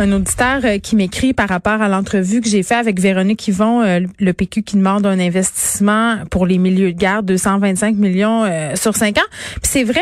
un auditeur euh, qui m'écrit par rapport à l'entrevue que j'ai fait avec Véronique Yvon, euh, le PQ qui demande un investissement pour les milieux de garde, 225 millions euh, sur cinq ans. Puis c'est vrai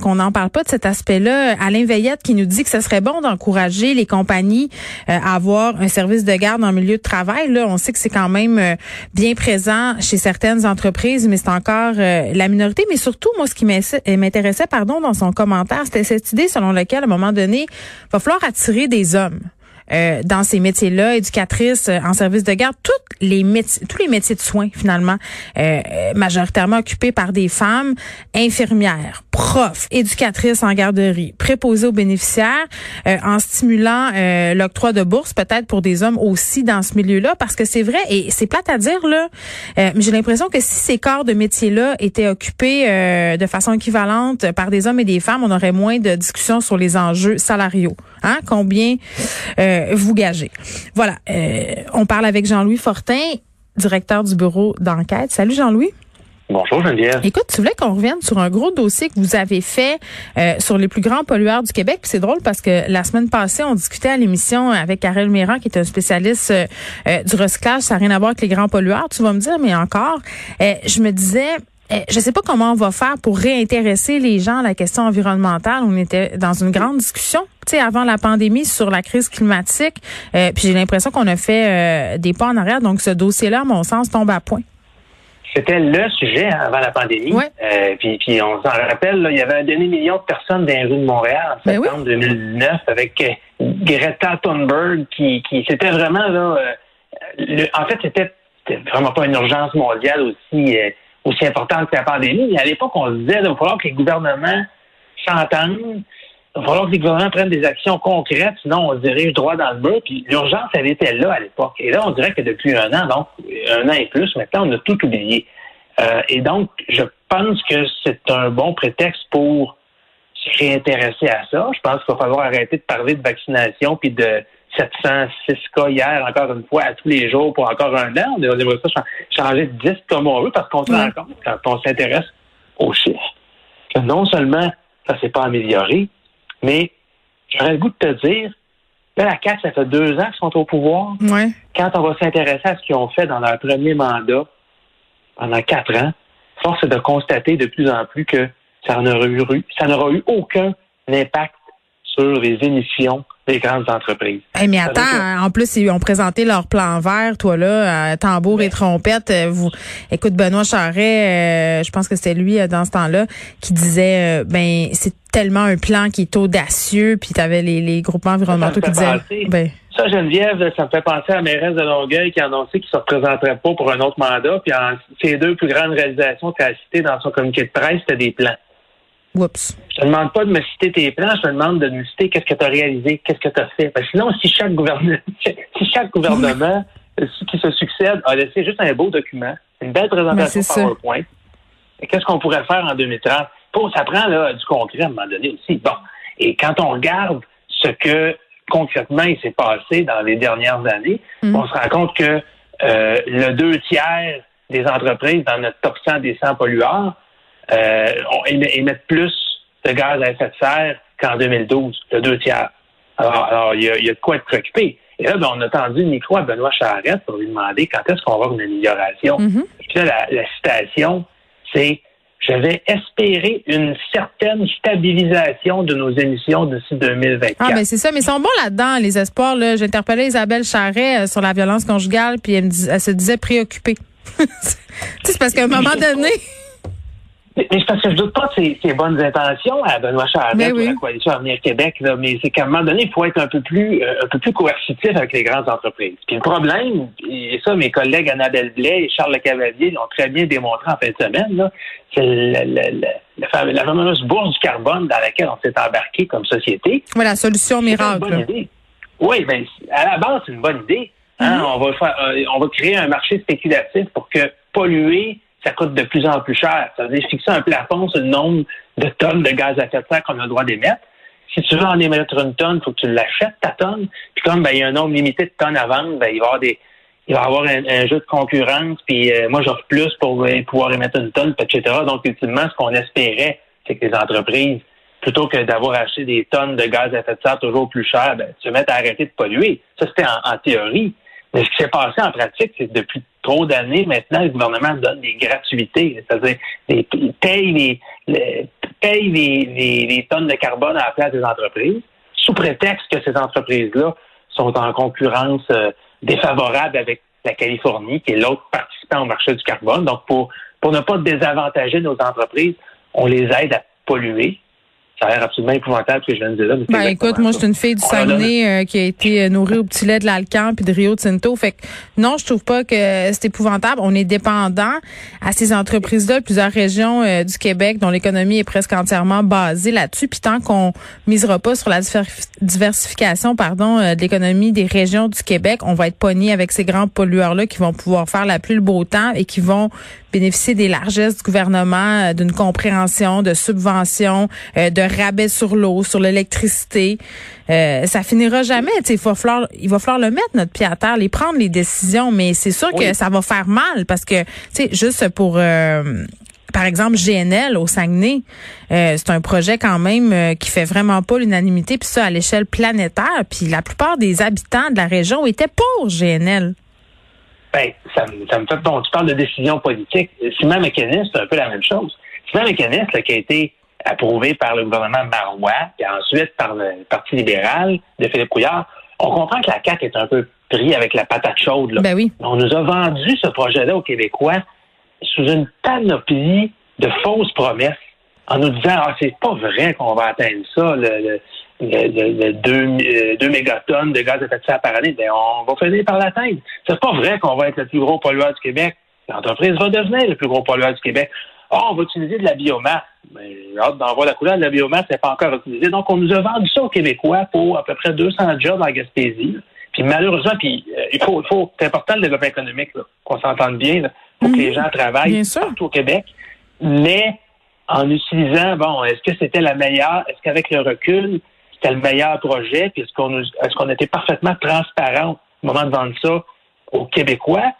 qu'on n'en parle pas de cet aspect-là. Alain Veillette qui nous dit que ce serait bon d'encourager les compagnies à avoir un service de garde en milieu de travail. Là, on sait que c'est quand même bien présent chez certaines entreprises, mais c'est encore la minorité. Mais surtout, moi, ce qui m'intéressait, pardon, dans son commentaire, c'était cette idée selon laquelle, à un moment donné, il va falloir attirer des hommes. Euh, dans ces métiers-là, éducatrices euh, en service de garde, toutes les métiers, tous les métiers de soins finalement, euh, majoritairement occupés par des femmes, infirmières, profs, éducatrices en garderie, préposées aux bénéficiaires, en stimulant l'octroi de bourses peut-être pour des hommes aussi dans ce milieu-là, parce que c'est vrai et c'est plate à dire là, mais j'ai l'impression que si ces corps de métiers-là étaient occupés de façon équivalente par des hommes et des femmes, on aurait moins de discussions sur les enjeux salariaux. Hein? Combien euh, vous gagez. Voilà. Euh, on parle avec Jean-Louis Fortin, directeur du bureau d'enquête. Salut Jean-Louis. Bonjour Geneviève. Écoute, tu voulais qu'on revienne sur un gros dossier que vous avez fait euh, sur les plus grands pollueurs du Québec. c'est drôle parce que la semaine passée, on discutait à l'émission avec Karel Méran, qui est un spécialiste du recyclage. Ça n'a rien à voir avec les grands pollueurs, tu vas me dire, mais encore, je me disais, je ne sais pas comment on va faire pour réintéresser les gens à la question environnementale. On était dans une grande discussion avant la pandémie sur la crise climatique. Euh, puis j'ai l'impression qu'on a fait euh, des pas en arrière. Donc ce dossier-là, à mon sens, tombe à point. C'était le sujet hein, avant la pandémie. Euh, puis, puis on s'en rappelle, il y avait un demi-million de personnes dans les rues de Montréal en ben septembre 2009 avec Greta Thunberg qui, qui c'était vraiment là. en fait, c'était vraiment pas une urgence mondiale aussi aussi importante que la pandémie. Mais à l'époque, on se disait il va falloir que les gouvernements s'entendent il va falloir que les gouvernements prennent des actions concrètes, sinon on se dirige droit dans le mur. Puis l'urgence, elle était là à l'époque. Et là, on dirait que depuis un an, donc un an et plus, maintenant, on a tout oublié. Euh, et donc, je pense que c'est un bon prétexte pour se réintéresser à ça. Je pense qu'il va falloir arrêter de parler de vaccination puis de 706 cas hier, encore une fois, à tous les jours pour encore un an. On devrait ça changer de 10 comme on veut parce qu'on se rend compte, quand on s'intéresse aux chiffres, que non seulement ça s'est pas amélioré, mais j'aurais le goût de te dire, là, la CAQ, ça fait deux ans qu'ils sont au pouvoir. Quand on va s'intéresser à ce qu'ils ont fait dans leur premier mandat, pendant quatre ans, force est de constater de plus en plus que ça n'aura eu, ça n'aura eu aucun impact sur les émissions des grandes entreprises. mais attends, en plus, ils ont présenté leur plan vert, toi là, tambour et trompette. Euh, vous, écoute, Benoît Charret, euh, je pense que c'était lui euh, dans ce temps-là, qui disait, ben c'est tellement un plan qui est audacieux, puis tu avais les, les groupements environnementaux qui disaient... Ben, ça, Geneviève, ça me fait penser à mairesse de Longueuil qui a annoncé qu'il ne se représenterait pas pour un autre mandat, puis en, ses deux plus grandes réalisations qu'elle a citées dans son communiqué de presse, c'était des plans. Oups. Je te demande pas de me citer tes plans, je te demande de me citer qu'est-ce que tu as réalisé, qu'est-ce que tu as fait. Parce que sinon, si chaque gouvernement, si chaque gouvernement qui se succède a laissé juste un beau document, une belle présentation PowerPoint, qu'est-ce qu'on pourrait faire en 2030? ça prend là, du concret à un moment donné aussi. Bon. Et quand on regarde ce que concrètement il s'est passé dans les dernières années, mm. on se rend compte que euh, le deux tiers des entreprises dans notre top 100 des 100 pollueurs euh, émettent plus de gaz à effet de serre qu'en 2012, le deux tiers. Alors, il, y a, de quoi être préoccupé. Et là, ben, on a tendu le micro à Benoît Charette pour lui demander quand est-ce qu'on va avoir une amélioration. Mm-hmm. Puis là, la citation, c'est je vais espérer une certaine stabilisation de nos émissions d'ici 2024. Ah, ben c'est ça, mais ils sont bons là-dedans, les espoirs. Là. J'interpellais Isabelle Charret euh, sur la violence conjugale, puis elle, me elle se disait préoccupée. c'est parce qu'à un moment donné... Mais c'est parce que je doute pas de ses, bonnes intentions à Benoît Charette ben pour la coalition Avenir Québec, là, mais c'est qu'à un moment donné, il faut être un peu plus euh, un peu plus coercitif avec les grandes entreprises. Puis le problème, et ça, mes collègues Annabelle Blais et Charles Cavalier l'ont très bien démontré en fin de semaine, c'est la, fameuse bourse du carbone dans laquelle on s'est embarqué comme société. Oui, la solution miracle. Oui, ben, à la base, c'est une bonne idée. Hein. Mm-hmm. on, va faire, euh, on va créer un marché spéculatif pour que polluer ça coûte de plus en plus cher. Ça veut dire fixer un plafond sur le nombre de tonnes de gaz à effet de serre qu'on a le droit d'émettre. Si tu veux en émettre une tonne, il faut que tu l'achètes, ta tonne. Puis comme ben, il y a un nombre limité de tonnes à vendre, ben, il va y avoir des. Il va avoir un, jeu de concurrence, puis euh, moi j'offre plus pour pouvoir émettre une tonne, etc. Donc, ultimement, ce qu'on espérait, c'est que les entreprises, plutôt que d'avoir acheté des tonnes de gaz à effet de serre toujours plus cher, ben, se mettent à arrêter de polluer. Ça, c'était en, théorie. Mais ce qui s'est passé en pratique, c'est que depuis trop d'années, maintenant, le gouvernement donne des gratuités. C'est-à-dire, paye les, paye les, les, tonnes de carbone à la place des entreprises, sous prétexte que ces entreprises-là sont en concurrence euh, défavorable avec la Californie, qui est l'autre participant au marché du carbone. Donc, pour, pour ne pas désavantager nos entreprises, on les aide à polluer ça a l'air absolument épouvantable ce que je viens de dire là. Ben écoute, moi je suis une fille du Saguenay euh, qui a été euh, nourrie au petit lait de l'Alcan puis de Rio Tinto. Fait que non, je trouve pas que c'est épouvantable. On est dépendant à ces entreprises-là, plusieurs régions euh, du Québec dont l'économie est presque entièrement basée là-dessus. Puis tant qu'on misera pas sur la diversification, pardon, de l'économie des régions du Québec, on va être pogné avec ces grands pollueurs-là qui vont pouvoir faire la pluie le beau temps et qui vont bénéficier des largesses du gouvernement, d'une compréhension, de subventions, de rabais sur l'eau, sur l'électricité. Euh, ça finira jamais. Il va falloir, il va falloir le mettre notre pied à terre, les prendre les décisions, mais c'est sûr que ça va faire mal parce que, tu sais, juste pour euh, par exemple, GNL au Saguenay, euh, c'est un projet quand même qui fait vraiment pas l'unanimité, puis ça à l'échelle planétaire. Puis la plupart des habitants de la région étaient pour GNL. Ben, ça, ça me fait bon. Tu parles de décision politique. Simon McKinnis, c'est un peu la même chose. Simon là, qui a été approuvé par le gouvernement Marois et ensuite par le Parti libéral de Philippe Couillard, on comprend que la CAQ est un peu pris avec la patate chaude. Ben oui. On nous a vendu ce projet-là aux Québécois sous une panoplie de fausses promesses en nous disant ah c'est pas vrai qu'on va atteindre ça le, le, 2, euh, mégatonnes de gaz à effet de serre par année, ben on va finir par l'atteindre. C'est pas vrai qu'on va être le plus gros pollueur du Québec. L'entreprise va devenir le plus gros pollueur du Québec. Ah, on va utiliser de la biomasse. Mais j'ai hâte d'en voir la couleur de la biomasse, n'est pas encore utilisée. Donc, on nous a vendu ça aux Québécois pour à peu près 200 jobs en Gaspésie. Puis malheureusement, puis euh, il faut, il faut c'est important le développement économique, qu'on s'entende bien, pour que les gens travaillent partout au Québec. Mais en utilisant, bon, est-ce que c'était la meilleure, est-ce qu'avec le recul, c'était le meilleur projet, puis est-ce qu'on est-ce qu'on était parfaitement transparent au moment de vendre ça aux Québécois?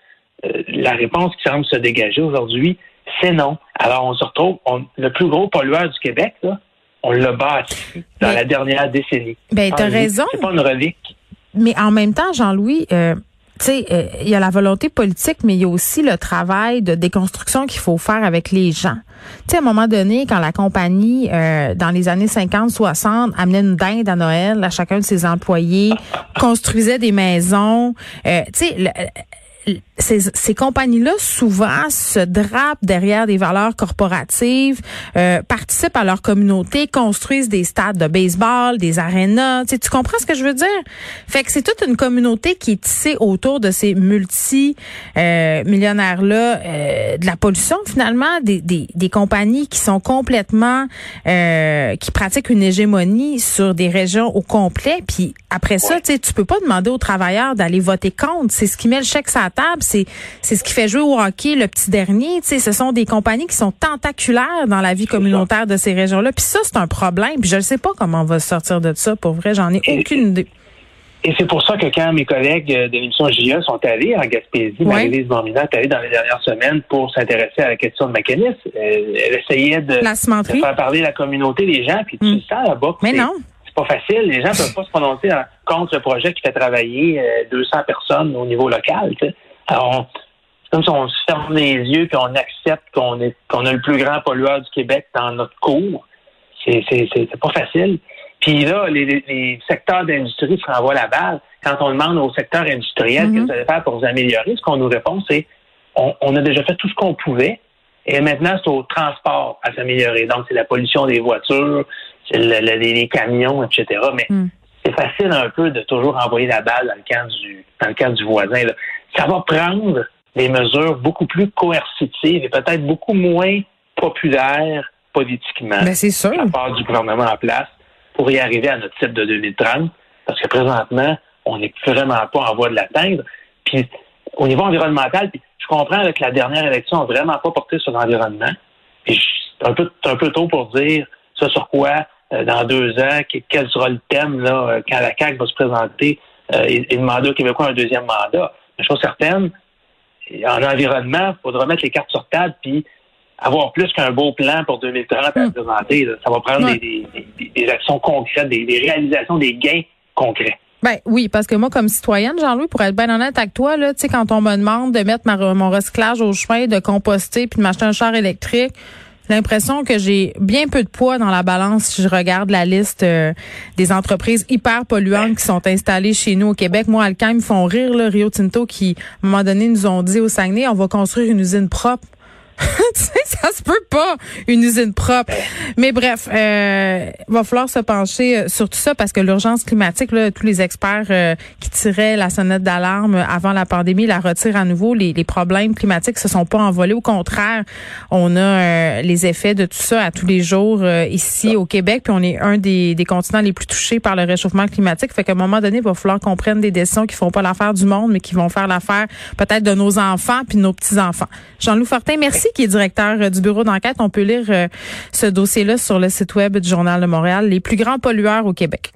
Euh, la réponse qui semble se dégager aujourd'hui, c'est non. Alors, on se retrouve, le plus gros pollueur du Québec, on l'a bâti dans la dernière décennie. Ben, t'as raison. C'est pas une relique. Mais en même temps, Jean-Louis, euh, tu sais, euh, il y a la volonté politique, mais il y a aussi le travail de déconstruction qu'il faut faire avec les gens. Tu sais, à un moment donné, quand la compagnie, euh, dans les années 50-60, amenait une dinde à Noël à chacun de ses employés, construisait des maisons, tu sais, ces, ces compagnies-là souvent se drapent derrière des valeurs corporatives, euh, participent à leur communauté, construisent des stades de baseball, des arénas. Tu, sais, tu comprends ce que je veux dire? Fait que c'est toute une communauté qui est tissée autour de ces multi euh, euh, de la pollution finalement, des, des, des compagnies qui sont complètement euh, qui pratiquent une hégémonie sur des régions au complet. Puis après ça, tu sais, tu peux pas demander aux travailleurs d'aller voter contre. C'est ce qui met le chèque sur la c'est c'est ce qui fait jouer au hockey le petit dernier. Tu sais, ce sont des compagnies qui sont tentaculaires dans la vie communautaire de ces régions-là. Puis ça, c'est un problème. Puis je ne sais pas comment on va sortir de ça. Pour vrai, j'en ai aucune idée. Et c'est pour ça que quand mes collègues de l'émission JE sont allés en Gaspésie, Marie-Lise Mormina est allée dans les dernières semaines pour s'intéresser à la question de mécanisme. Elle, essayait de, faire parler la communauté, les gens, puis tu mm. sens là-bas. Mais non. C'est pas facile. Les gens peuvent pas se prononcer contre le projet qui fait travailler 200 euh, personnes au niveau local. Alors, c'est comme si on se ferme les yeux puis on accepte qu'on est qu'on a le plus grand pollueur du Québec dans notre cours. C'est c'est pas facile. Puis là, les, secteurs d'industrie se renvoient la balle. Quand on demande au secteur industriel mm-hmm. qu'est-ce que ça faire pour vous améliorer, ce qu'on nous répond, c'est on, a déjà fait tout ce qu'on pouvait. Et maintenant, c'est au transport à s'améliorer. Donc, c'est la pollution des voitures, c'est les camions, etc. Mais mm. c'est facile un peu de toujours envoyer la balle dans le camp du, dans le camp du voisin. Là ça va prendre des mesures beaucoup plus coercitives et peut-être beaucoup moins populaires politiquement Mais ben, c'est sûr. de la part du gouvernement en place pour y arriver à notre type de 2030. Parce que présentement, on n'est vraiment pas en voie de l'atteindre. Puis au niveau environnemental, je comprends que la dernière élection n'a vraiment pas porté sur l'environnement. Puis c'est un peu, un peu tôt pour dire ça sur quoi euh, dans deux ans, quel sera le thème là, euh, quand la CAQ va se présenter euh, et, et demander aux Québécois un deuxième mandat chose certaine, en environnement, il faudra mettre les cartes sur table puis avoir plus qu'un beau plan pour 2030 à hmm. présenter. Ça va prendre des, actions concrètes, des, réalisations, des gains concrets. Ben oui, parce que moi, comme citoyenne, Jean-Louis, pour être bien honnête avec toi, là, tu sais, quand on me demande de mettre mon recyclage au chemin, de composter, puis de m'acheter un char électrique, l'impression que j'ai bien peu de poids dans la balance si je regarde la liste euh, des entreprises hyper polluantes qui sont installées chez nous au Québec. Moi, Alcan, ils me font rire, là, Rio Tinto, qui, à un moment donné, nous ont dit au Saguenay, on va construire une usine propre. tu sais, ça se peut pas, une usine propre. Mais bref, euh, va falloir se pencher euh, sur tout ça parce que l'urgence climatique, là, tous les experts euh, qui tiraient la sonnette d'alarme avant la pandémie la retirent à nouveau. Les, les problèmes climatiques se sont pas envolés. Au contraire, on a euh, les effets de tout ça à tous les jours ici au Québec. Puis on est un des, des continents les plus touchés par le réchauffement climatique. Fait qu'à un moment donné, il va falloir qu'on prenne des décisions qui font pas l'affaire du monde, mais qui vont faire l'affaire peut-être de nos enfants puis de nos petits-enfants. Jean-Loup Fortin, merci qui est directeur euh, du bureau d'enquête. On peut lire euh, ce dossier-là sur le site web du Journal de Montréal, les plus grands pollueurs au Québec.